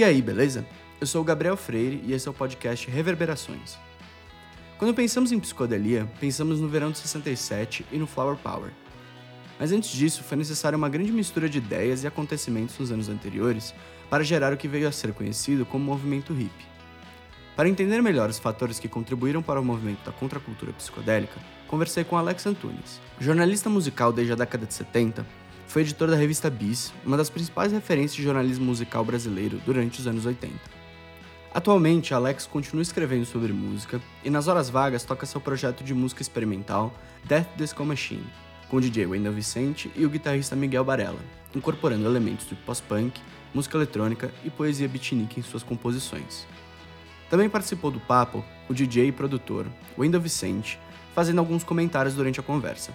E aí, beleza? Eu sou o Gabriel Freire e esse é o podcast Reverberações. Quando pensamos em psicodelia, pensamos no verão de 67 e no Flower Power. Mas antes disso, foi necessária uma grande mistura de ideias e acontecimentos nos anos anteriores para gerar o que veio a ser conhecido como movimento hippie. Para entender melhor os fatores que contribuíram para o movimento da contracultura psicodélica, conversei com Alex Antunes. Jornalista musical desde a década de 70, foi editor da revista Bis, uma das principais referências de jornalismo musical brasileiro durante os anos 80. Atualmente, Alex continua escrevendo sobre música e nas horas vagas toca seu projeto de música experimental Death Disco Machine, com o DJ Wendell Vicente e o guitarrista Miguel Barella, incorporando elementos de pós-punk, música eletrônica e poesia beatnik em suas composições. Também participou do papo o DJ e produtor Wendell Vicente, fazendo alguns comentários durante a conversa.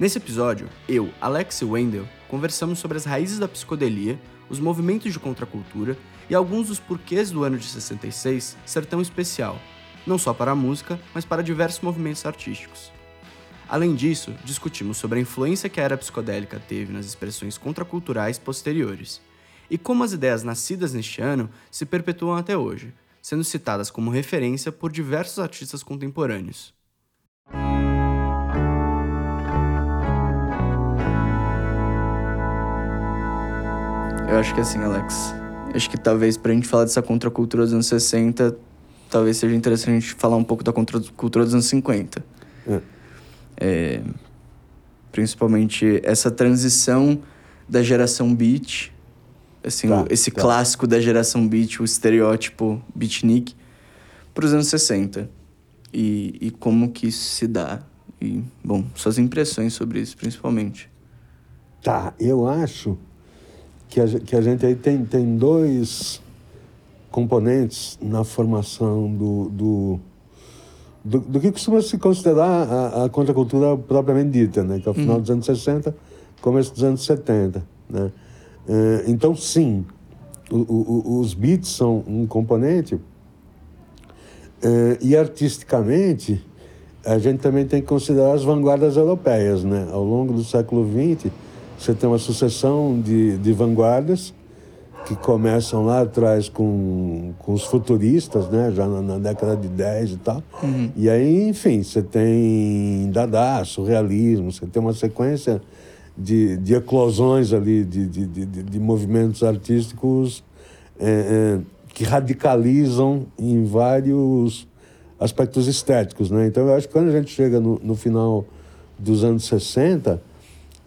Nesse episódio, eu, Alex e Wendell conversamos sobre as raízes da psicodelia, os movimentos de contracultura e alguns dos porquês do ano de 66 ser tão especial, não só para a música, mas para diversos movimentos artísticos. Além disso, discutimos sobre a influência que a era psicodélica teve nas expressões contraculturais posteriores e como as ideias nascidas neste ano se perpetuam até hoje, sendo citadas como referência por diversos artistas contemporâneos. Eu acho que assim, Alex, acho que talvez pra gente falar dessa contracultura dos anos 60, talvez seja interessante a gente falar um pouco da contracultura dos anos 50. É. É, principalmente essa transição da geração beat, assim, tá, esse tá. clássico da geração beat, o estereótipo beatnik, para os anos 60. E, e como que isso se dá. E, bom, suas impressões sobre isso, principalmente. Tá, eu acho que a, que a gente aí tem, tem dois componentes na formação do, do, do, do que costuma se considerar a, a contracultura propriamente dita, né? que é o final uhum. dos anos 60, começo dos anos 70. Né? É, então, sim, o, o, os beats são um componente é, e artisticamente a gente também tem que considerar as vanguardas europeias. Né? Ao longo do século XX, você tem uma sucessão de, de vanguardas que começam lá atrás com, com os futuristas, né? Já na, na década de 10 e tal. Uhum. E aí, enfim, você tem Dada, surrealismo, você tem uma sequência de, de eclosões ali, de, de, de, de movimentos artísticos é, é, que radicalizam em vários aspectos estéticos, né? Então, eu acho que quando a gente chega no, no final dos anos 60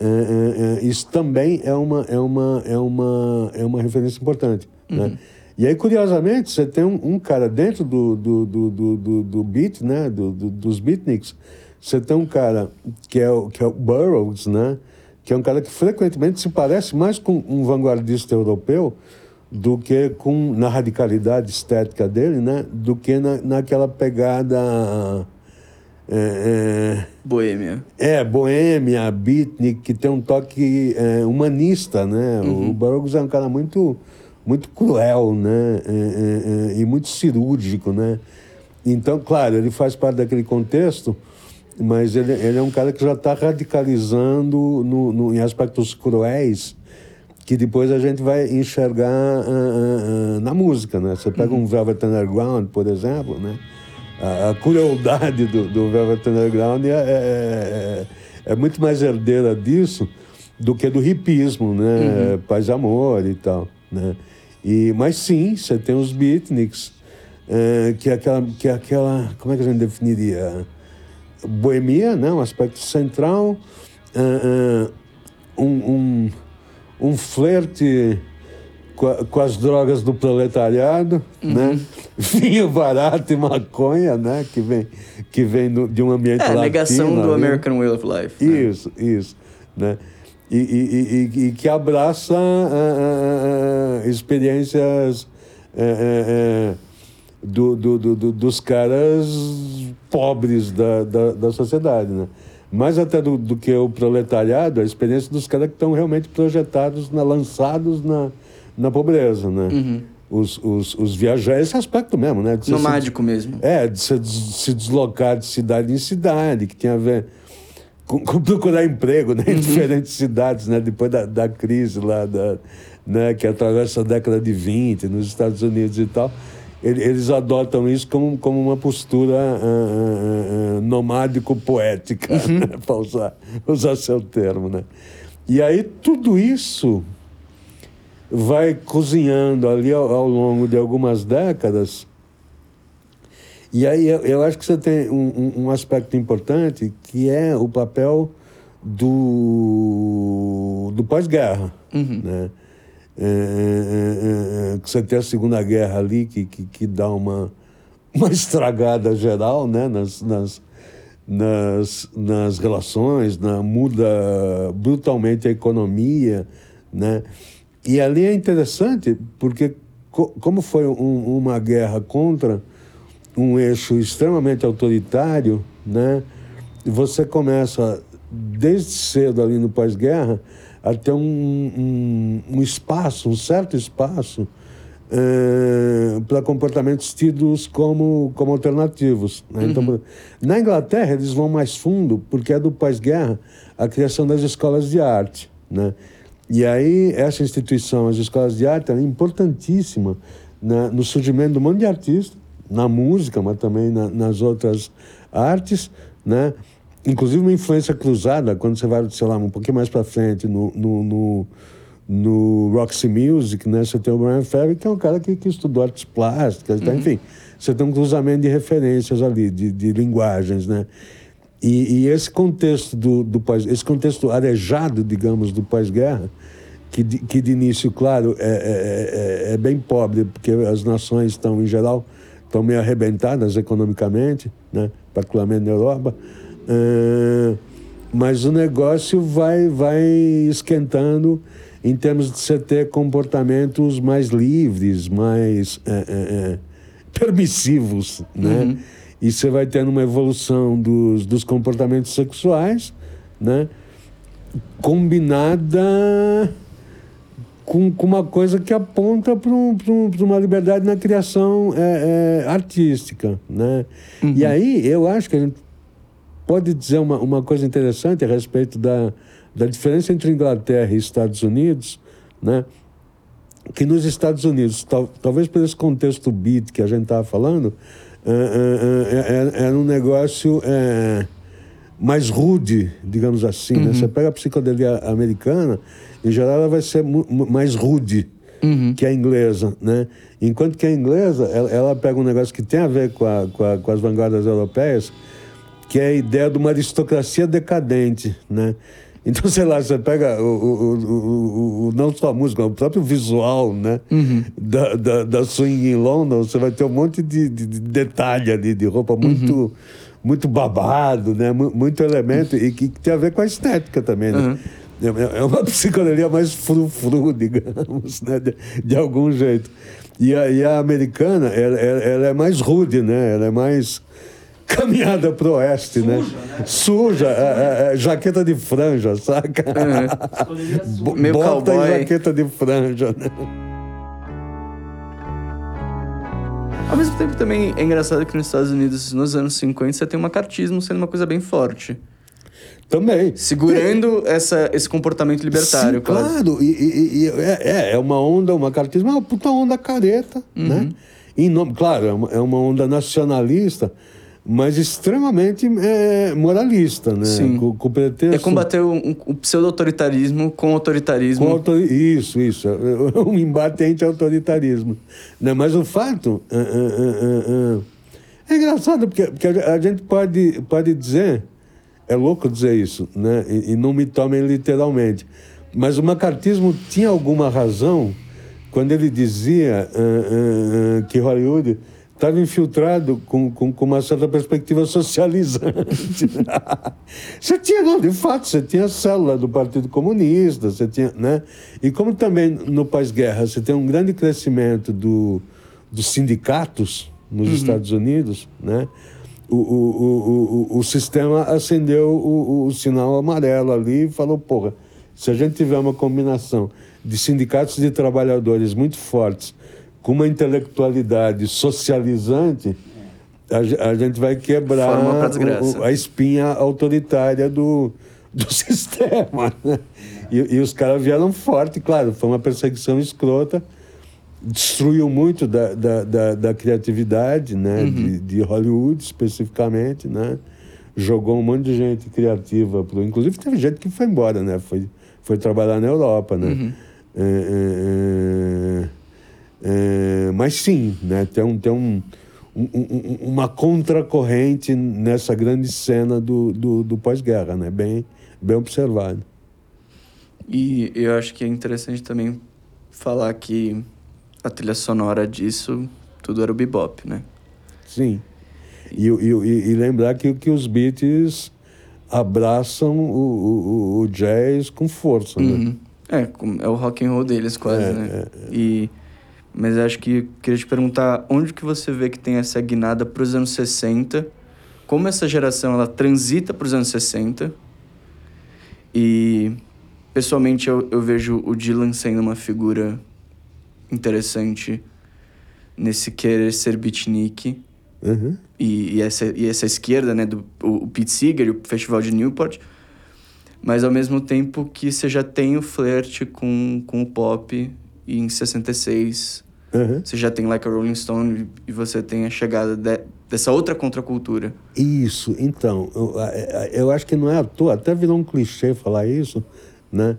é, é, é, isso também é uma, é uma, é uma, é uma referência importante. Né? Uhum. Né? E aí, curiosamente, você tem um, um cara dentro do, do, do, do, do beat, né? Do, do, dos beatniks, você tem um cara que é, o, que é o Burroughs, né? que é um cara que frequentemente se parece mais com um vanguardista europeu do que com na radicalidade estética dele, né? Do que na, naquela pegada é, é, boêmia. É, boêmia, beatnik, que tem um toque é, humanista, né? Uhum. O Burroughs é um cara muito, muito cruel, né? É, é, é, e muito cirúrgico, né? Então, claro, ele faz parte daquele contexto, mas ele, ele é um cara que já está radicalizando no, no, em aspectos cruéis que depois a gente vai enxergar uh, uh, uh, na música, né? Você pega uhum. um Velvet Underground, por exemplo, né? A, a crueldade do, do Velvet Underground é, é, é, é, muito mais herdeira disso do que do hipismo, né? Uhum. Paz e amor e tal, né? E, mas sim, você tem os beatniks, é, que, é aquela, que é aquela... Como é que a gente definiria? Boemia, né? Um aspecto central, é, é, um, um, um flerte com, a, com, as drogas do proletariado, uhum. né? Vinho barato e maconha, né? Que vem, que vem do, de um ambiente é, latino. É, negação do American Way of Life. Né? Isso, isso, né? E, e, e, e que abraça uh, uh, uh, experiências do, do, do, dos caras pobres da, da, da sociedade, né? mais até do, do, que o proletariado, a experiência dos caras que estão realmente projetados, na, lançados na, na pobreza, né? Uhum. Os, os, os viajantes, esse aspecto mesmo, né? De Nomádico se, mesmo. É, de se, se deslocar de cidade em cidade, que tem a ver com, com procurar emprego né? em uhum. diferentes cidades, né? Depois da, da crise lá da, né, que atravessa a década de 20 nos Estados Unidos e tal, eles adotam isso como, como uma postura uh, uh, nomádico-poética, uhum. né, para usar, usar seu termo. Né? E aí tudo isso vai cozinhando ali ao, ao longo de algumas décadas. E aí eu, eu acho que você tem um, um, aspecto importante que é o papel do, do pós-guerra. Uhum. Né? É, é, é, é, que você tem a Segunda Guerra ali, que, que, que dá uma, uma estragada geral né? nas, nas, nas, nas relações, na, muda brutalmente a economia. Né? E ali é interessante, porque co como foi um, uma guerra contra um eixo extremamente autoritário, né? você começa, desde cedo ali no pós-guerra, a ter um, um, um, espaço, um certo espaço, é, para comportamentos tidos como, como alternativos. Né? Então, uhum. Então, na Inglaterra, eles vão mais fundo, porque é do pós-guerra a criação das escolas de arte. Né? E aí, essa instituição, as escolas de arte, é importantíssima né, no surgimento do mundo de artistas, na música, mas também na, nas outras artes, né? Inclusive uma influência cruzada, quando você vai, sei lá, um pouquinho mais para frente, no, no, no, no, Roxy Music, né? Você tem o Brian Ferry, que é um cara que, que estudou artes plásticas, tá? uhum. enfim, você tem um cruzamento de referências ali, de, de linguagens, né? E, e, esse contexto do, do pós, esse contexto arejado, digamos, do pós-guerra, que de, que de início, claro, é, é, é, é, bem pobre, porque as nações estão, em geral, estão meio arrebentadas economicamente, né? particularmente na Europa, uh, mas o negócio vai, vai esquentando em termos de você ter comportamentos mais livres, mais é, permissivos, né? Uhum. E você vai tendo uma evolução dos, dos comportamentos sexuais, né? Combinada com, com uma coisa que aponta para um, um, uma liberdade na criação é, é, artística, né? Uhum. E aí eu acho que a gente pode dizer uma, uma coisa interessante a respeito da, da diferença entre Inglaterra e Estados Unidos, né? Que nos Estados Unidos, tal, talvez por esse contexto beat que a gente estava falando, é, é, é, é, um negócio mais rude, digamos assim. Né? Uhum. Né? Você pega a psicodelia americana, em geral ela vai ser mais rude uhum. que a inglesa, né? Enquanto que a inglesa, ela, ela, pega um negócio que tem a ver com, a, com, a, com as vanguardas europeias, que é a ideia de uma aristocracia decadente, né? Então, sei lá, você pega o, o, o, o não só a música, o próprio visual, né? Uhum. Da, da, da, swing em London, você vai ter um monte de, de, de detalhe ali, de roupa muito, uhum. muito babado, né? Muito elemento, e que, que, tem a ver com a estética também, né? Uhum. É, é uma psicologia mais frufru, digamos, né? De, de, algum jeito. E a, e a americana, ela, ela, é mais rude, né? Ela é mais caminhada pro oeste, Suja, né? né? Suja, é, é, é, jaqueta de franja, saca? É. Bota cowboy. e jaqueta de franja, né? Ao mesmo tempo também é engraçado que nos Estados Unidos, nos anos 50, você tem o macartismo sendo uma coisa bem forte. Também. Segurando é. essa, esse comportamento libertário. Sim, claro. E, e, e, é, é uma onda, uma macartismo é uma puta onda careta, uhum. né? Em nome, claro, é uma, é uma onda nacionalista, mas extremamente é, moralista, né? Sim. Com, com pretexto... É combater o, o pseudo-autoritarismo com autoritarismo. Com autor... Isso, isso. É, é um embate anti-autoritarismo. Né? Mas o fato é, é, é, engraçado, porque, porque a gente pode, pode dizer, é louco dizer isso, né? e, e não me tomem literalmente, mas o macartismo tinha alguma razão quando ele dizia que Hollywood estava infiltrado com, com, com, uma certa perspectiva socializante. você tinha, não, de fato, você tinha a célula do Partido Comunista, você tinha, né? E como também no pós-guerra você tem um grande crescimento do, dos sindicatos nos uhum. Estados Unidos, né? O, o, o, o, o sistema acendeu o, o sinal amarelo ali e falou, porra, se a gente tiver uma combinação de sindicatos de trabalhadores muito fortes com uma intelectualidade socializante, a, a gente vai quebrar o, a espinha autoritária do, do sistema. Né? E, e os caras vieram forte, claro, foi uma perseguição escrota, destruiu muito da, da, da, da criatividade né? De, de Hollywood, especificamente, né? Jogou um monte de gente criativa, pro, inclusive teve gente que foi embora, né? Foi, foi trabalhar na Europa, né? É, é, é, é, mas sim, né? Tem, um, tem um, um, um, uma contracorrente nessa grande cena do, do, do pós-guerra, né? Bem, bem observado. E eu acho que é interessante também falar que a trilha sonora disso tudo era o bebop, né? Sim. E, e, e lembrar que, que os Beatles abraçam o, o, o jazz com força, né? uhum. né? É, é o rock and roll deles quase, é, né? É, é. E, mas acho que queria te perguntar onde que você vê que tem essa guinada para os anos 60, como essa geração ela transita para os anos 60 e pessoalmente eu, eu vejo o Dylan sendo uma figura interessante nesse querer ser beatnik. Uhum. e, e, essa, e essa esquerda, né, do o, o Pete Seeger o Festival de Newport, mas ao mesmo tempo que você já tem o flerte com, com o pop e em 66 uhum. você já tem Like a Rolling Stone e você tem a chegada de, dessa outra contracultura. Isso, então, eu, eu acho que não é à toa, até virou um clichê falar isso, né?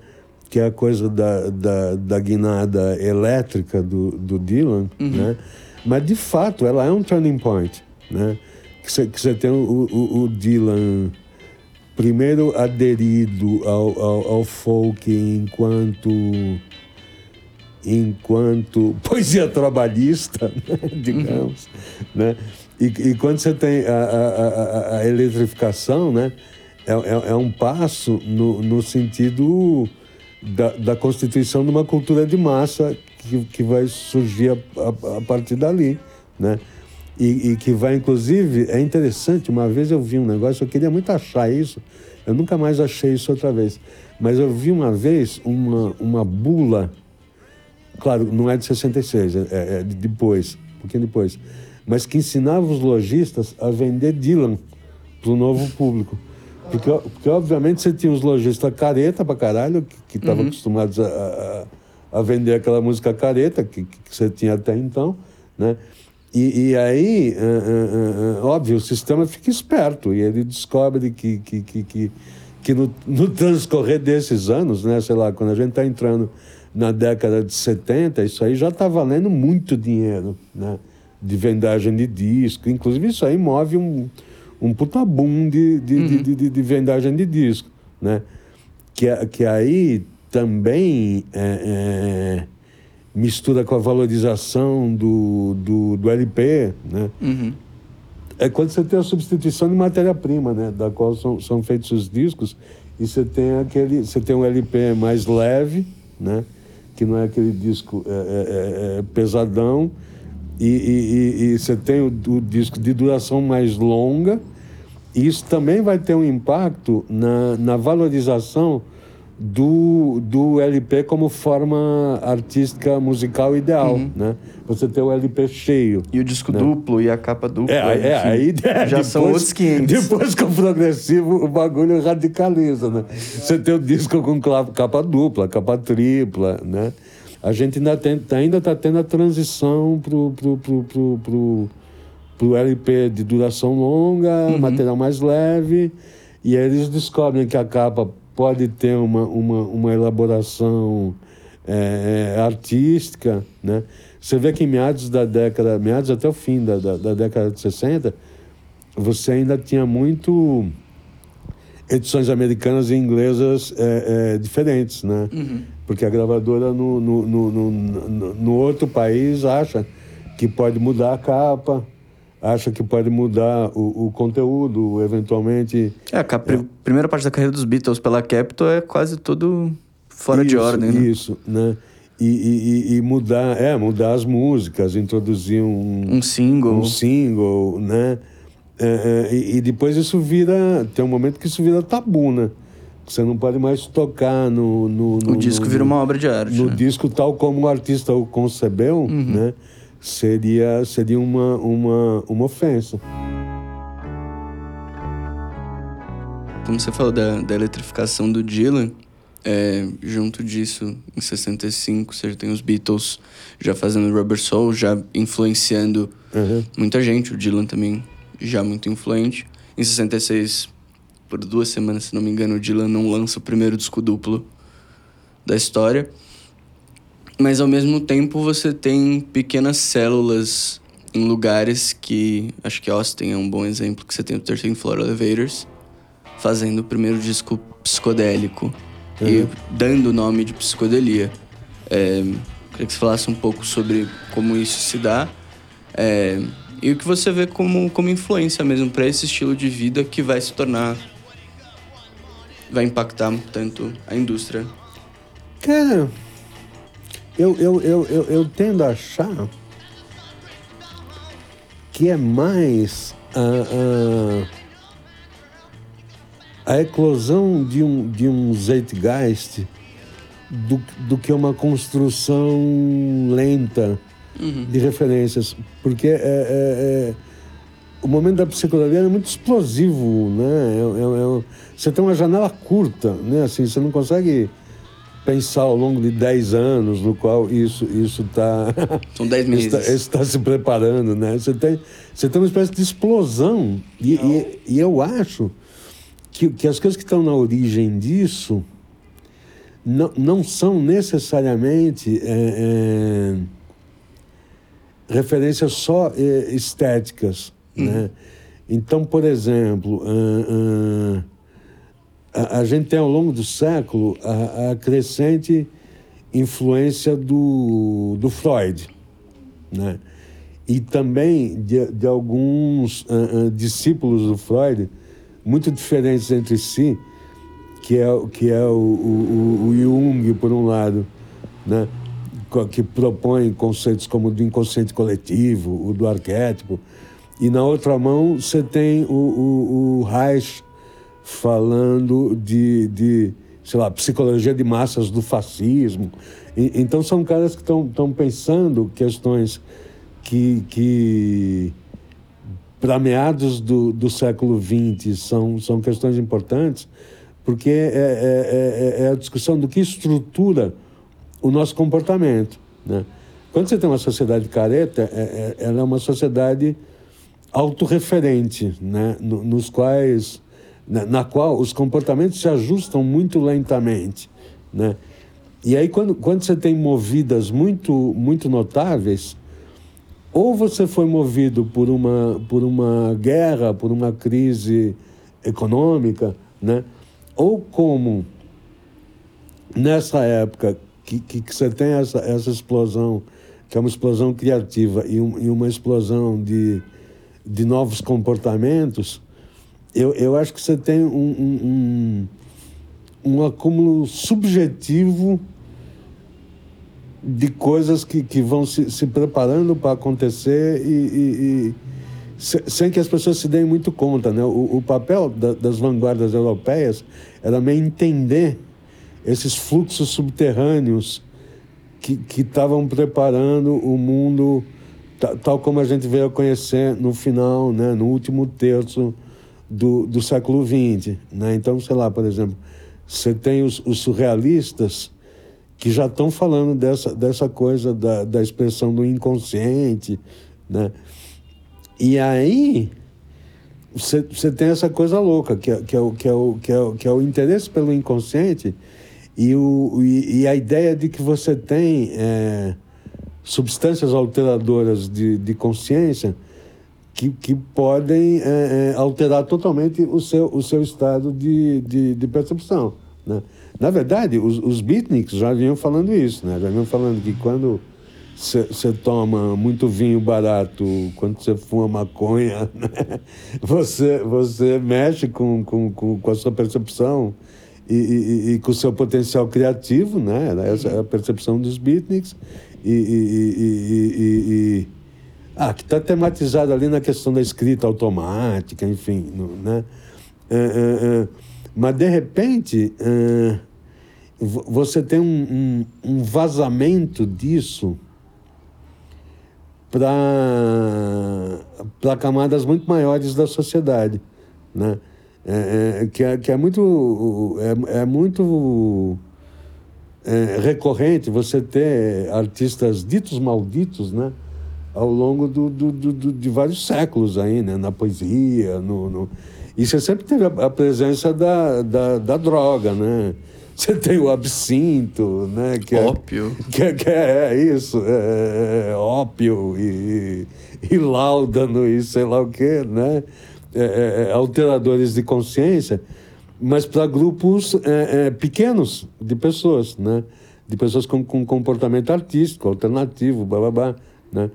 que é a coisa da, da, da guinada elétrica do, do Dylan, uhum. né? Mas, de fato, ela é um turning point, né? Que você, que tem o, o, o, Dylan primeiro aderido ao, ao, ao folk enquanto enquanto poesia trabalhista, né? digamos, uhum. né? E, e, quando você tem a, a, a, a eletrificação, né? É, é, é, um passo no, no sentido da, da constituição de uma cultura de massa que, que vai surgir a partir dali, né? E, e, que vai, inclusive, é interessante, uma vez eu vi um negócio, eu queria muito achar isso, eu nunca mais achei isso outra vez, mas eu vi uma vez uma, uma bula, claro, não é de 66, é, é de depois, um pouquinho depois, mas que ensinava os lojistas a vender Dylan para o novo público. Porque, porque, obviamente, você tinha os lojistas careta pra caralho, que estavam uhum. acostumados a, a, a, vender aquela música careta que, que, você tinha até então, né? E, e aí, uh, uh, uh, óbvio, o sistema fica esperto e ele descobre que, que, que, que, que no, no transcorrer desses anos, né, sei lá, quando a gente está entrando na década de 70, isso aí já está valendo muito dinheiro, né? De vendagem de disco. Inclusive, isso aí move um, um puta boom de, de, uhum. de, de, de, vendagem de disco, né? Que, que aí também é, é, mistura com a valorização do, do, do LP, né? Uhum. É quando você tem a substituição de matéria-prima, né? Da qual são, são feitos os discos e você tem aquele, você tem um LP mais leve, né? Que não é aquele disco é, é, é, é pesadão e, e, e, você tem o, o disco de duração mais longa isso também vai ter um impacto na, na valorização do, do LP como forma artística musical ideal, uhum. né? Você ter o LP cheio. E o disco né? duplo e a capa dupla. É, é aí é, já depois, são outros 500. Depois com o progressivo, o bagulho radicaliza, né? Você tem o disco com capa dupla, capa tripla, né? A gente ainda está ainda tá tendo a transição pro, pro, pro, pro, pro para o LP de duração longa, uhum. material mais leve, e aí eles descobrem que a capa pode ter uma, uma, uma elaboração é, artística, né? Você vê que em meados da década, meados até o fim da, da, da década de 60, você ainda tinha muito edições americanas e inglesas é, é, diferentes, né? Uhum. Porque a gravadora no, no, no, no, no outro país acha que pode mudar a capa, acha que pode mudar o, o conteúdo, eventualmente. É, a é. primeira parte da carreira dos Beatles pela Capitol é quase tudo fora isso, de ordem, né? Isso, né? E, e, e, mudar, é, mudar as músicas, introduzir um... Um single. Um single, né? É, é, e, depois isso vira... Tem um momento que isso vira tabu, né? Você não pode mais tocar no... no, no o disco no, vira uma obra de arte. No né? disco tal como o artista o concebeu, uhum. né? Seria, seria uma, uma, uma ofensa. Como você falou da, da eletrificação do Dylan, É, junto disso, em 65, você já tem os Beatles já fazendo Rubber Soul, já influenciando uhum. muita gente. O Dylan também já muito influente. Em 66, por duas semanas, se não me engano, o Dylan não lança o primeiro disco duplo da história. Mas ao mesmo tempo você tem pequenas células em lugares que. Acho que Austin é um bom exemplo, que você tem o 13 Floor Elevators fazendo o primeiro disco psicodélico uhum. e dando o nome de psicodelia. É, queria que você falasse um pouco sobre como isso se dá é, e o que você vê como, como influência mesmo para esse estilo de vida que vai se tornar. vai impactar tanto a indústria. Cara, eu, eu, eu, eu, eu tendo a achar que é mais a, a, a eclosão de um, de um Zeitgeist do, do que uma construção lenta uhum. de referências. Porque é, é, é, o momento da psicologia é muito explosivo, né? É, é, é você tem uma janela curta, né? Assim, você não consegue pensar ao longo de 10 anos no qual isso isso tá são 10 meses. está, está se preparando né? Você tem você tem uma espécie de explosão. E, e, e, eu acho que, que as coisas que estão na origem disso não, não são necessariamente é, é, referências só é, estéticas uhum. né? Então por exemplo uh, uh, a, a, gente tem ao longo do século a, a crescente influência do, do Freud, né? E também de, de alguns uh, uh, discípulos do Freud, muito diferentes entre si, que é, que é o, o, o Jung, por um lado, né? que propõe conceitos como do inconsciente coletivo, o do arquétipo, e na outra mão você tem o, o, o Reich, falando de, de sei lá, psicologia de massas do fascismo. E, então são caras que estão pensando questões que, que para meados do, do século XX são, são questões importantes, porque é, é, é, é a discussão do que estrutura o nosso comportamento. Né? Quando você tem uma sociedade careta, é, é ela é uma sociedade autorreferente, né? nos quais na, na qual os comportamentos se ajustam muito lentamente, né? E aí quando, quando você tem movidas muito muito notáveis, ou você foi movido por uma por uma guerra, por uma crise econômica, né? Ou como nessa época que, que, que você tem essa, essa explosão, que é uma explosão criativa e, um, e uma explosão de, de novos comportamentos, eu, eu acho que você tem um, um, um, acúmulo subjetivo de coisas que, que vão se, se preparando para acontecer e, e, e, sem que as pessoas se deem muito conta. Né? O, o papel da, das vanguardas europeias era meio entender esses fluxos subterrâneos que estavam preparando o mundo tal como a gente veio a conhecer no final, né, no último terço do, do século XX. Né? Então, sei lá, por exemplo, você tem os, os surrealistas que já estão falando dessa, dessa coisa da, da expressão do inconsciente, né? E aí você, tem essa coisa louca, que é, que, é o, que, é o, que, é o, que é o interesse pelo inconsciente e, o, e, e a ideia de que você tem é, substâncias alteradoras de, de consciência que, que podem é, é, alterar totalmente o seu, o seu estado de, de, de percepção. Né? Na verdade, os, os beatniks já vinham falando isso, né? já vinham falando que quando você toma muito vinho barato, quando você fuma maconha, né? você, você mexe com, com, com, com a sua percepção e, e, e, com o seu potencial criativo, né? essa é a percepção dos beatniks. e, e ah, que está tematizado ali na questão da escrita automática, enfim, né? É, é, é, mas, de repente, é, você tem um, um, um vazamento disso para camadas muito maiores da sociedade, né? É, é, que, é, que é muito é, é muito recorrente você ter artistas ditos malditos, né? Ao longo do, do, do, de vários séculos aí, né? Na poesia, no, no... E você sempre teve a, presença da, da, da, droga, né? Você tem o absinto, né? Que é, ópio. Que é, que é isso, é, é, ópio e, e láudano e sei lá o quê, né? É, é, alteradores de consciência mas para grupos é, é, pequenos de pessoas, né? De pessoas com, com comportamento artístico, alternativo, blá, blá, blá né?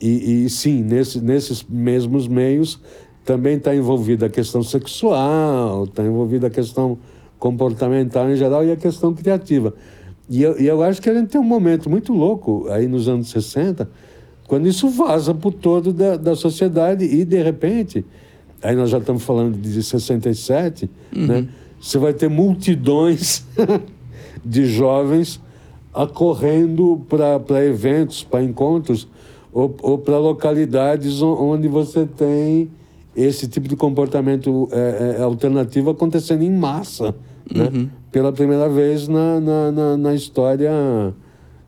E, e sim, nesse, nesses mesmos meios também está envolvida a questão sexual, está envolvida a questão comportamental em geral e a questão criativa. E eu, e eu acho que a gente tem um momento muito louco aí nos anos 60, quando isso vaza por todo da, da sociedade e, de repente, aí nós já estamos falando de 67, uhum. né? Você vai ter multidões de jovens acorrendo para eventos, para encontros, ou, ou para localidades onde você tem esse tipo de comportamento é, é, alternativo acontecendo em massa, né? uhum. Pela primeira vez na, na, na, na história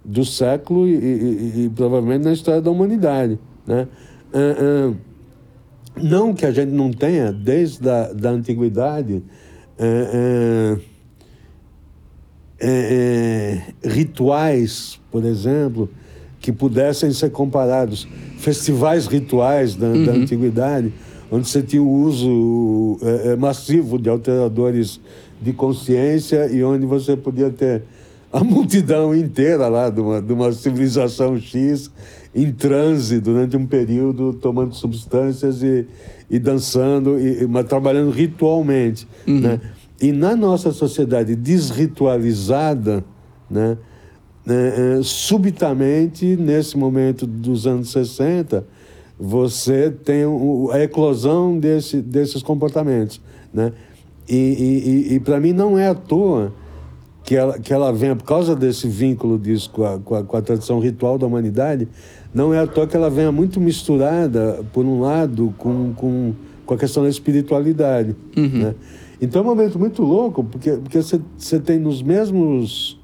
do século e, e, e, provavelmente na história da humanidade, né? Uh, uh, não que a gente não tenha, desde a da antiguidade, é, é, é, é, rituais, por exemplo, que pudessem ser comparados, festivais rituais da, uhum. da antiguidade, onde você tinha o uso é, é, massivo de alteradores de consciência e onde você podia ter a multidão inteira lá de uma, de uma civilização X em transe durante um período, tomando substâncias e, e dançando, e, mas trabalhando ritualmente. Uhum. Né? E na nossa sociedade desritualizada, né, né, é, subitamente, nesse momento dos anos 60, você tem a eclosão desse, desses comportamentos. Né? E, e, e para mim não é à toa que ela, que ela venha, por causa desse vínculo disso com a, com a, com a tradição ritual da humanidade, não é à toa que ela venha muito misturada, por um lado, com, com, com a questão da espiritualidade. Uhum. Né? Então é um momento muito louco, porque você porque tem nos mesmos,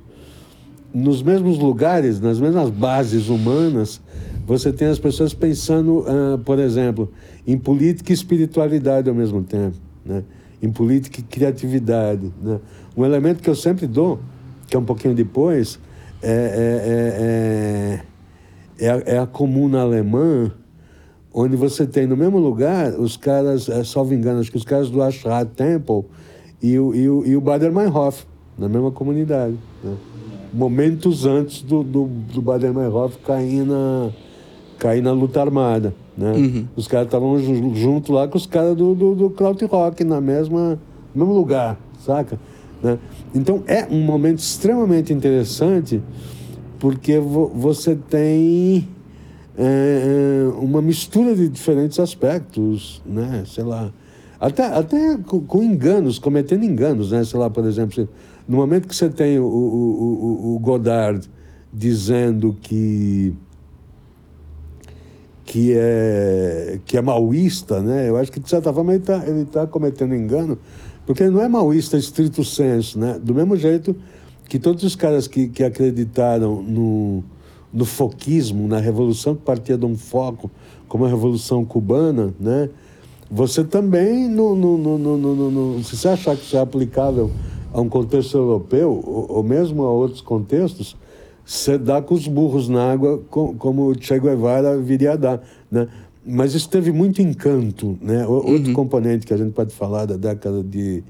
nos mesmos lugares, nas mesmas bases humanas, você tem as pessoas pensando, uh, por exemplo, em política e espiritualidade ao mesmo tempo, né? em política e criatividade. Né? Um elemento que eu sempre dou, que é um pouquinho depois, é, é, é, é é a, é a comuna alemã, onde você tem no mesmo lugar os caras, é, salvo engano, acho que os caras do Ashrat Temple e o, e o, e o Bader-Meinhof, na mesma comunidade. Né? Momentos antes do, do, do Bader-Meinhof cair na, cair na luta armada. Né? Uhum. Os caras estavam junto lá com os caras do, do, do Krautrock, na mesma, no mesmo lugar, saca? Né? Então é um momento extremamente interessante porque vo você tem é, é, uma mistura de diferentes aspectos, né? Sei lá, até, até com, com, enganos, cometendo enganos, né? Sei lá, por exemplo, no momento que você tem o, o, o, Godard dizendo que que é que é maoísta, né? Eu acho que de certa forma ele está ele tá cometendo engano, porque ele não é maoísta estrito senso, né? Do mesmo jeito que todos os caras que, que acreditaram no, no foquismo, na revolução que partia de um foco, como a Revolução Cubana, né? Você também, no, no, no, no, no se você achar que isso é aplicável a um contexto europeu, ou, ou mesmo a outros contextos, você dá com os burros na água, com, como o Che Guevara viria a dar, né? Mas isso teve muito encanto, né? Outro uhum. componente que a gente pode falar da década de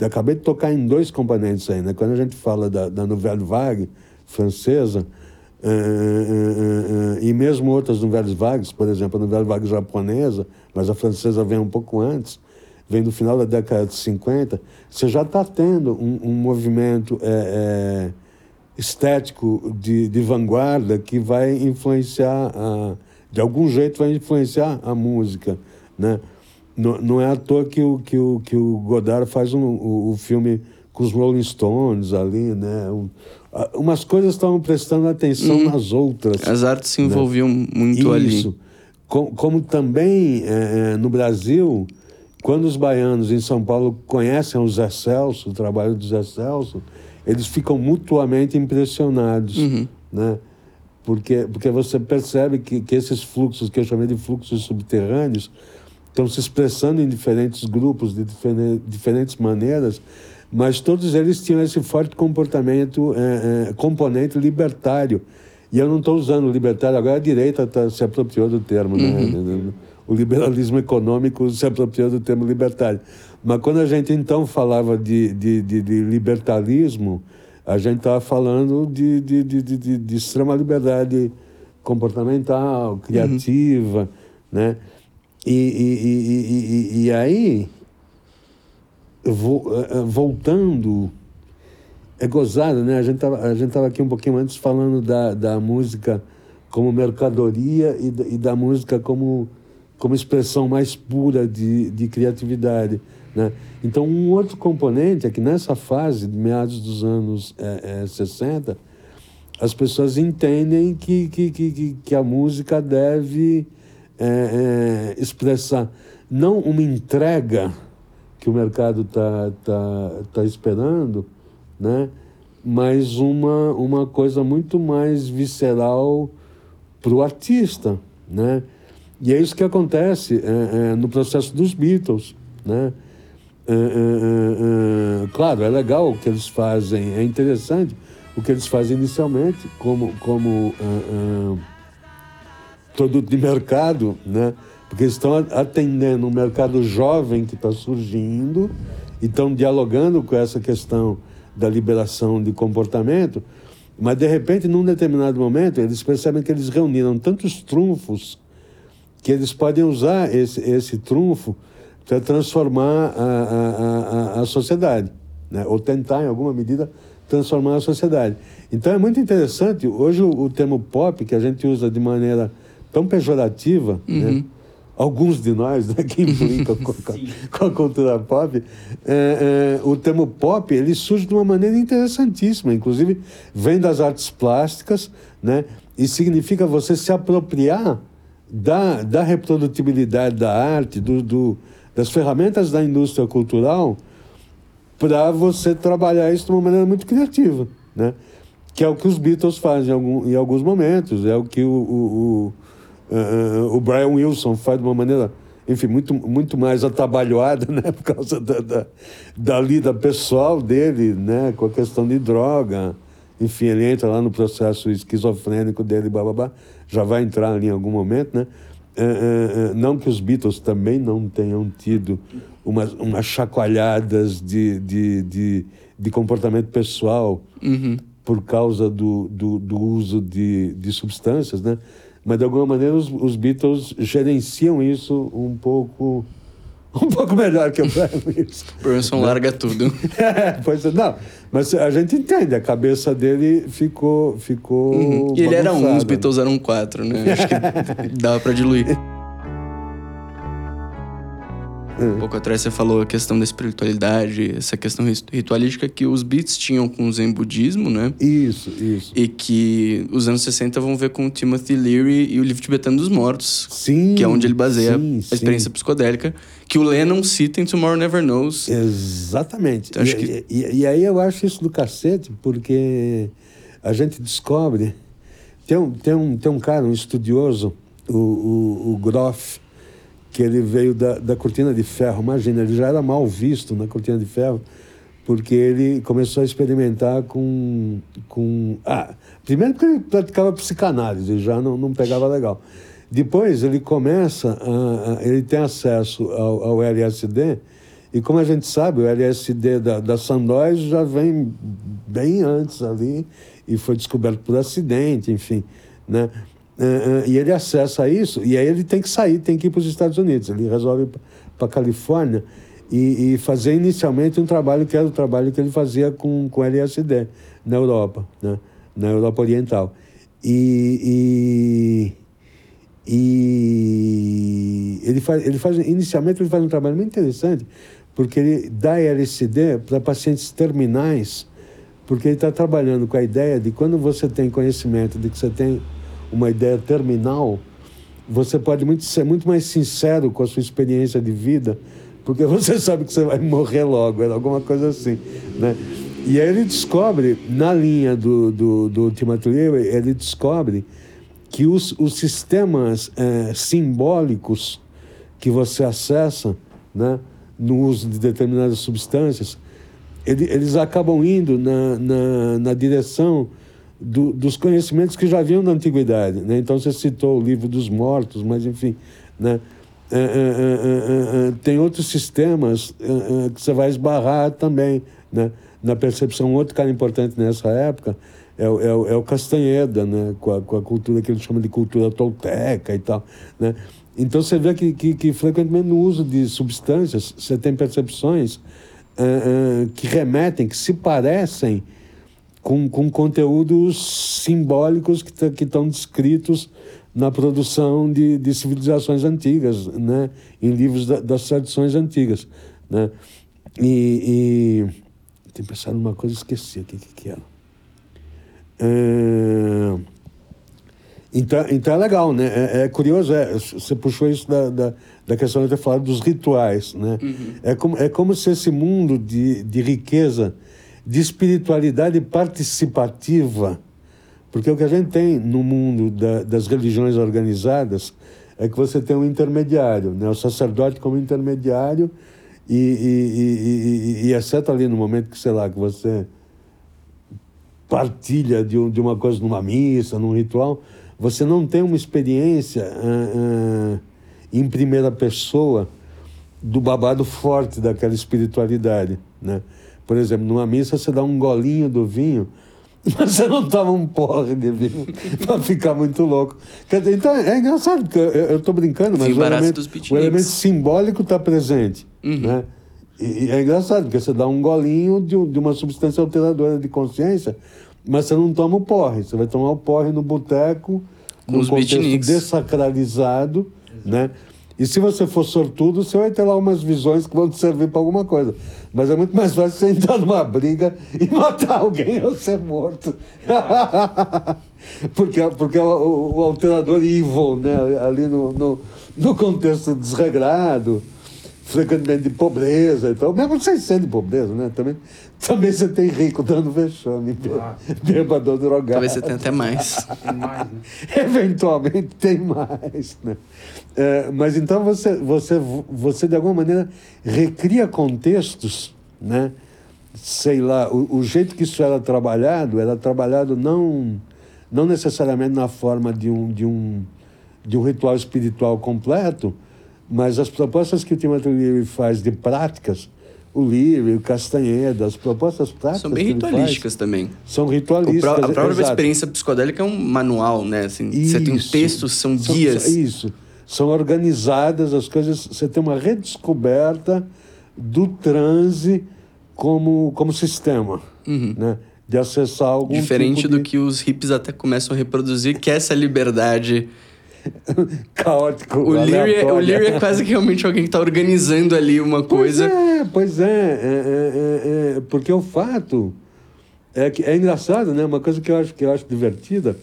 acabei de tocar em dois componentes aí, né? Quando a gente fala da, da Nouvelle Vague francesa, uh, uh, uh, e mesmo outras novelas vagues, por exemplo, a novela vague japonesa, mas a francesa vem um pouco antes, vem do final da década de 50, você já está tendo um, um movimento é, é, estético de, de vanguarda que vai influenciar, a, de algum jeito vai influenciar a música, né? Não, não é à toa que o, que o, que o Godard faz um, o, o filme com os Rolling Stones ali, né? Um, umas coisas estavam prestando atenção uhum. nas outras. As artes se né? envolviam né? muito Isso. ali. Isso. Como, como também é, é, no Brasil, quando os baianos em São Paulo conhecem o Zé Celso, o trabalho do Zé Celso, eles ficam mutuamente impressionados, Uhum. né? Porque, porque você percebe que, que esses fluxos, que eu chamei de fluxos subterrâneos, estão se expressando em diferentes grupos, de difere- diferentes maneiras, mas todos eles tinham esse forte comportamento, é, é, componente libertário. E eu não estou usando libertário, agora a direita tá, se apropriou do termo, né? O liberalismo econômico se apropriou do termo libertário. Mas quando a gente então falava de, de, de, de libertarismo, a gente estava falando de, de, de, de, extrema liberdade comportamental, criativa, né? E, e, e, e, aí, eh, eh, voltando, é gozado, né? A gente estava a gente tava aqui um pouquinho antes falando da, da música como mercadoria e da, e da música como, como expressão mais pura de, de criatividade, né? Então, um outro componente é que nessa fase, de meados dos anos eh, eh, 60, as pessoas entendem que, que, que, que, a música deve eh, eh, expressar não uma entrega que o mercado está tá, tá esperando, né? mas uma, uma coisa muito mais visceral para o artista. Né? E é isso que acontece é, é, no processo dos Beatles. Né? É, é, é, é, claro, é legal o que eles fazem, é interessante o que eles fazem inicialmente como, como produto de mercado, né? porque eles estão atendendo um mercado jovem que está surgindo e estão dialogando com essa questão da liberação de comportamento, mas de repente, num determinado momento, eles percebem que eles reuniram tantos trunfos que eles podem usar esse, esse trunfo para transformar a, a, a, a sociedade, né? ou tentar, em alguma medida, transformar a sociedade. Então é muito interessante, hoje o, o termo pop, que a gente usa de maneira tão pejorativa, né? alguns de nós né, que implicam com, com, com a cultura pop, é, é, o termo pop ele surge de uma maneira interessantíssima, inclusive vem das artes plásticas, né, e significa você se apropriar da, da reprodutibilidade da arte, do, do, das ferramentas da indústria cultural, para você trabalhar isso de uma maneira muito criativa, né? que é o que os Beatles fazem em, alguns momentos, é o que o, o, o, uh, o Brian Wilson faz de uma maneira, enfim, muito, muito mais atabalhoada, né? por causa da, da, da lida pessoal dele, né? com a questão de droga, enfim, ele entra lá no processo esquizofrênico dele, babá, já vai entrar ali em algum momento, né? Uh, uh, não que os Beatles também não tenham tido umas, umas chacoalhadas de, de, de, de comportamento pessoal Uhum. por causa do, do, do uso de, de substâncias, né? Mas, de alguma maneira, os, os Beatles gerenciam isso um pouco um pouco melhor que o Brian Wilson. Branson larga tudo. É, pois é, não, mas a gente entende, a cabeça dele ficou. ficou Uhum. E ele era um, os. Beatles eram quatro, né? Acho que dava pra diluir. Um pouco atrás você falou a questão da espiritualidade, essa questão rit- ritualística que os Beats tinham com o Zen budismo, né? Isso, isso. E que os anos 60 vão ver com o Timothy Leary e o livro tibetano dos mortos. Sim. Que é onde ele baseia sim, a sim. experiência psicodélica, que o Lennon cita em Tomorrow Never Knows. Exatamente. Então, e, que- e- e aí eu acho isso do cacete, porque a gente descobre. Tem um, tem um, tem um cara, um estudioso, o, o, o Groff, que ele veio da, da Cortina de Ferro. Imagina, ele já era mal visto na Cortina de Ferro, porque ele começou a experimentar com. com ah, primeiro porque ele praticava psicanálise, já não, não pegava legal. Depois ele começa, a, a- ele tem acesso ao, ao LSD, e como a gente sabe, o LSD da, da Sandoz já vem bem antes ali, e foi descoberto por acidente, enfim, né? Eh, eh, E ele acessa isso, e aí ele tem que sair, tem que ir para os Estados Unidos. Ele resolve para a Califórnia e, e fazer inicialmente um trabalho que era o trabalho que ele fazia com, com LSD na Europa, né? na Europa Oriental. E, e, e ele, faz, ele faz, inicialmente, ele faz um trabalho muito interessante, porque ele dá LSD para pacientes terminais, porque ele está trabalhando com a ideia de quando você tem conhecimento de que você tem uma ideia terminal, você pode muito, ser muito mais sincero com a sua experiência de vida, porque você sabe que você vai morrer logo, era alguma coisa assim, né? E aí ele descobre, na linha do, do, do Leary, ele descobre que os, os sistemas é, simbólicos que você acessa né, no uso de determinadas substâncias, ele, eles acabam indo na, na, na direção do, dos conhecimentos que já vinham da antiguidade. Né? Então você citou o livro dos mortos, mas enfim. Né? É, é, é, tem outros sistemas que você vai esbarrar também né? na percepção. Outro cara importante nessa época é, é, é o Castanheda, né? com, a, com a cultura que ele chama de cultura tolteca e tal. Né? Então você vê que, que, que frequentemente no uso de substâncias você tem percepções uh, uh, que remetem, que se parecem com, com conteúdos simbólicos que estão descritos na produção de, de civilizações antigas, né? em livros da, das tradições antigas. Né? E, e tem pensado numa coisa, esqueci o que, que era. É... Então, então é legal, né? É, é, curioso, é, você puxou isso da, da, da questão de ter falado dos rituais, né? Uhum. É, como, é como se esse mundo de, de riqueza de espiritualidade participativa, porque o que a gente tem no mundo da, das religiões organizadas é que você tem um intermediário, né? o sacerdote como intermediário, e, e, e, e, exceto ali no momento que, sei lá, que você partilha de, de uma coisa numa missa, num ritual, você não tem uma experiência uh, uh, em primeira pessoa do babado forte daquela espiritualidade, né? Por exemplo, numa missa você dá um golinho do vinho, mas você não toma um porre de vinho para ficar muito louco. Dizer, então é engraçado, porque eu estou brincando, mas o elemento, o elemento, simbólico está presente. Uhum. Né? E, e, é engraçado, porque você dá um golinho de, de uma substância alteradora de consciência, mas você não toma o porre. Você vai tomar o porre no boteco, num contexto beatniks. desacralizado, né? E se você for sortudo, você vai ter lá umas visões que vão te servir para alguma coisa. Mas é muito mais fácil você entrar numa briga e matar alguém ou ser morto. porque porque o, o, alterador evil, né? ali no, no, no contexto desregrado frequentemente de pobreza e tal. Mesmo sem ser de pobreza, né? Também, também você tem rico dando vexame, ah. bêbado, drogado. Talvez você tenha até mais. tem mais, né? Eventualmente tem mais, né? É, mas então você, você, você, de alguma maneira, recria contextos, né? Sei lá, o, o jeito que isso era trabalhado, era trabalhado não, não necessariamente na forma de um, de, um, de um ritual espiritual completo, mas as propostas que o Timothy Leary faz de práticas, o Leary, o Castanheda, as propostas práticas. São bem ritualísticas faz, também. São ritualísticas. a própria exato. experiência psicodélica é um manual, né? Assim, isso, você tem textos, são guias. São, isso. São organizadas as coisas. Você tem uma redescoberta do transe como, como sistema. Uhum. Né? de acessar algum Diferente tipo de... do que os hippies até começam a reproduzir, que é essa liberdade caótico. O Leary, é, o Leary é quase que realmente alguém que está organizando ali uma coisa. Pois é, pois é, é, é, é, porque o fato é que é engraçado, né? Uma coisa que eu acho que eu acho divertida.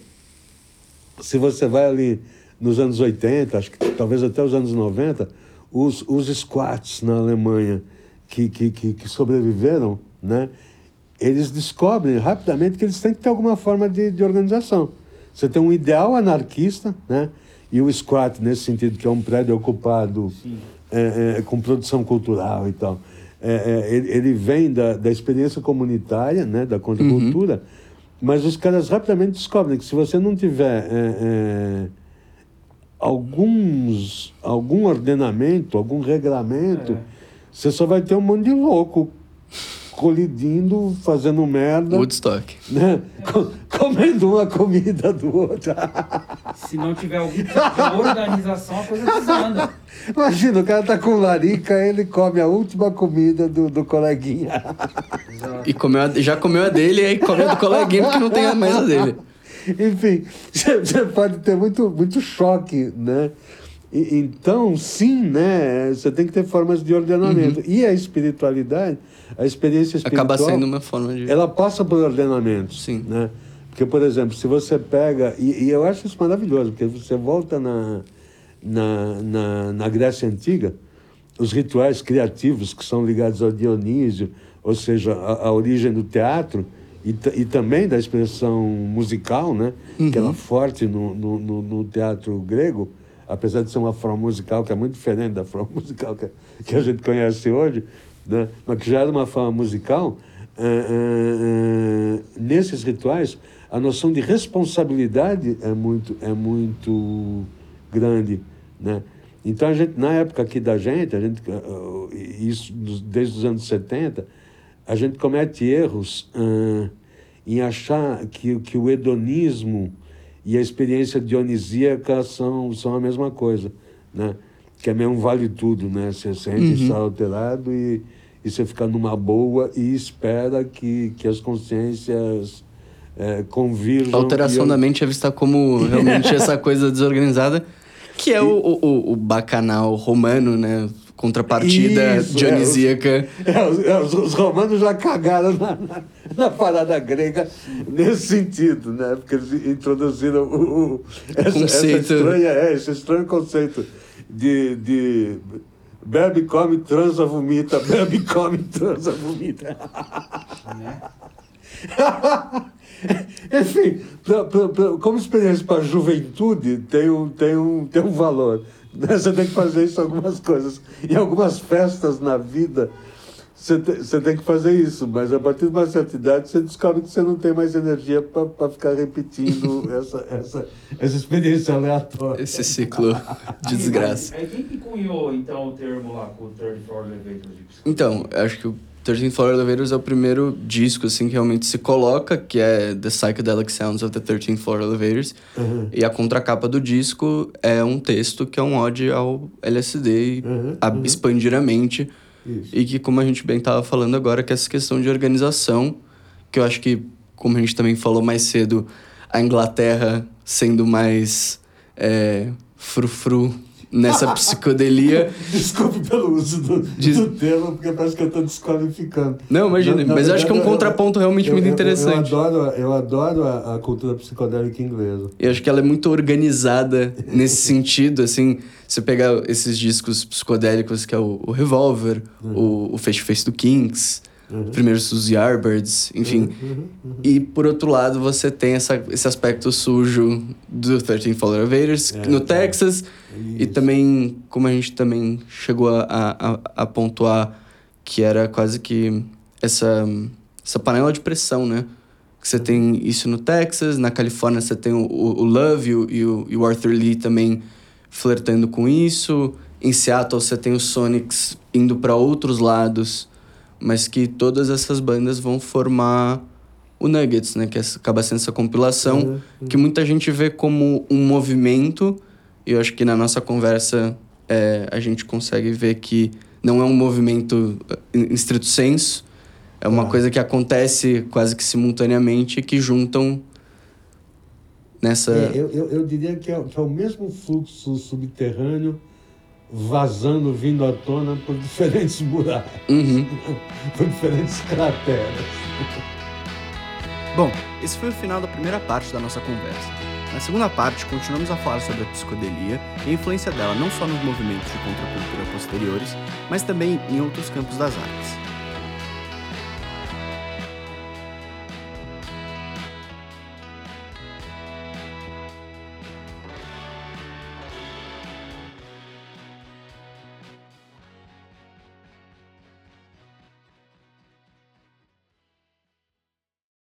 Se você vai ali nos anos 80, acho que talvez até os anos 90, os, os squats na Alemanha que, que, que, que sobreviveram, né? Eles descobrem rapidamente que eles têm que ter alguma forma de, de organização. Você tem um ideal anarquista, né? E o squat, nesse sentido, que é um prédio ocupado é, é, com produção cultural e tal, é, é, ele, ele, vem da, da experiência comunitária, né, da contracultura, uhum. mas os caras rapidamente descobrem que se você não tiver é, é, alguns, algum ordenamento, algum regramento, você só vai ter um monte de louco colidindo, fazendo merda. Woodstock. Né? Comendo uma comida do outro. Se não tiver algum tipo de organização, a coisa desanda. Imagina, o cara tá com larica, ele come a última comida do, do coleguinha. E comeu a, já comeu a dele e aí comeu a do coleguinha porque não tem mais a dele. Enfim, você pode ter muito, muito choque, né? E, então, sim, né? Você tem que ter formas de ordenamento. Uhum. E a espiritualidade a experiência espiritual... Acaba sendo uma forma de... Ela passa por ordenamentos, Sim. né? Porque, por exemplo, se você pega... E, e, eu acho isso maravilhoso, porque você volta na, na, na, na Grécia Antiga, os rituais criativos que são ligados ao Dionísio, ou seja, a, a origem do teatro e, e, também da expressão musical, né? Uhum. que era forte no, no, no, no, teatro grego, apesar de ser uma forma musical que é muito diferente da forma musical que, que a gente conhece hoje, né? mas que já era uma forma musical, uh, uh, nesses rituais a noção de responsabilidade é muito, é muito grande, né? Então, a gente, na época aqui da gente, a gente, isso desde os anos 70, a gente comete erros uh, em achar que, que o hedonismo e a experiência dionisíaca são, são a mesma coisa, né? Que é mesmo vale tudo, né? Você sente uhum. estar alterado e, e você fica numa boa e espera que, que as consciências é, convirjam. A alteração eu... da mente é vista como realmente essa coisa desorganizada, que é e... o, o, o bacanal romano, né? Contrapartida Isso, dionisíaca. É, os, é, os, os, romanos já cagaram na, na, na, parada grega nesse sentido, né? Porque eles introduziram o, o essa. Essa estranha, é, esse estranho conceito de, de bebe, come, transa, vomita, bebe, come, transa, vomita. Né? Enfim, pra, pra, pra, como experiência para a juventude, tem um, tem, um, tem um valor. Você tem que fazer isso em algumas coisas. Em algumas festas na vida, você, te, você tem que fazer isso, mas a partir de uma certa idade você descobre que você não tem mais energia para ficar repetindo essa, essa, essa experiência aleatória. Esse ciclo de desgraça. É quem que cunhou, então, o termo lá, com o Third Floor Elevator? Então, acho que o 13 Floor Elevators é o primeiro disco assim que realmente se coloca, que é The Psychedelic Sounds of the 13th Floor Elevators. Uhum. E a contracapa do disco é um texto que é um ode ao LSD uhum. a expandir a mente. Isso. E que, como a gente bem estava falando agora, que essa questão de organização, que eu acho que, como a gente também falou mais cedo, a Inglaterra sendo mais é, frufru nessa psicodelia. Desculpe pelo uso do, do termo, porque parece que eu estou desqualificando. Não, imagina, na, na mas eu acho que é um contraponto realmente eu, muito interessante. Eu, adoro, eu adoro a, a, cultura psicodélica inglesa. Eu acho que ela é muito organizada nesse sentido, assim, você pegar esses discos psicodélicos que é o, o Revolver, uhum. o, o Face Face do Kinks, Uhum. Primeiro os Yardbirds, enfim. Uhum, uhum, uhum. E por outro lado, você tem essa, esse aspecto sujo do 13 Fall Elevators é, no Texas. É. E também, como a gente também chegou a, a, a, pontuar, que era quase que essa, essa panela de pressão, né? Que você tem isso no Texas, na Califórnia você tem o, o Love e o, e o Arthur Lee também flertando com isso. Em Seattle você tem os Sonics indo para outros lados mas que todas essas bandas vão formar o Nuggets, né? Que acaba sendo essa compilação uhum, uhum. que muita gente vê como um movimento. E eu acho que na nossa conversa é, a gente consegue ver que não é um movimento em estrito senso. É uma ah. coisa que acontece quase que simultaneamente que juntam nessa... É, eu, eu, eu, diria que é, que é o mesmo fluxo subterrâneo vazando, vindo à tona por diferentes buracos, uhum. por diferentes crateras. Bom, esse foi o final da primeira parte da nossa conversa. Na segunda parte, continuamos a falar sobre a psicodelia e a influência dela não só nos movimentos de contracultura posteriores, mas também em outros campos das artes.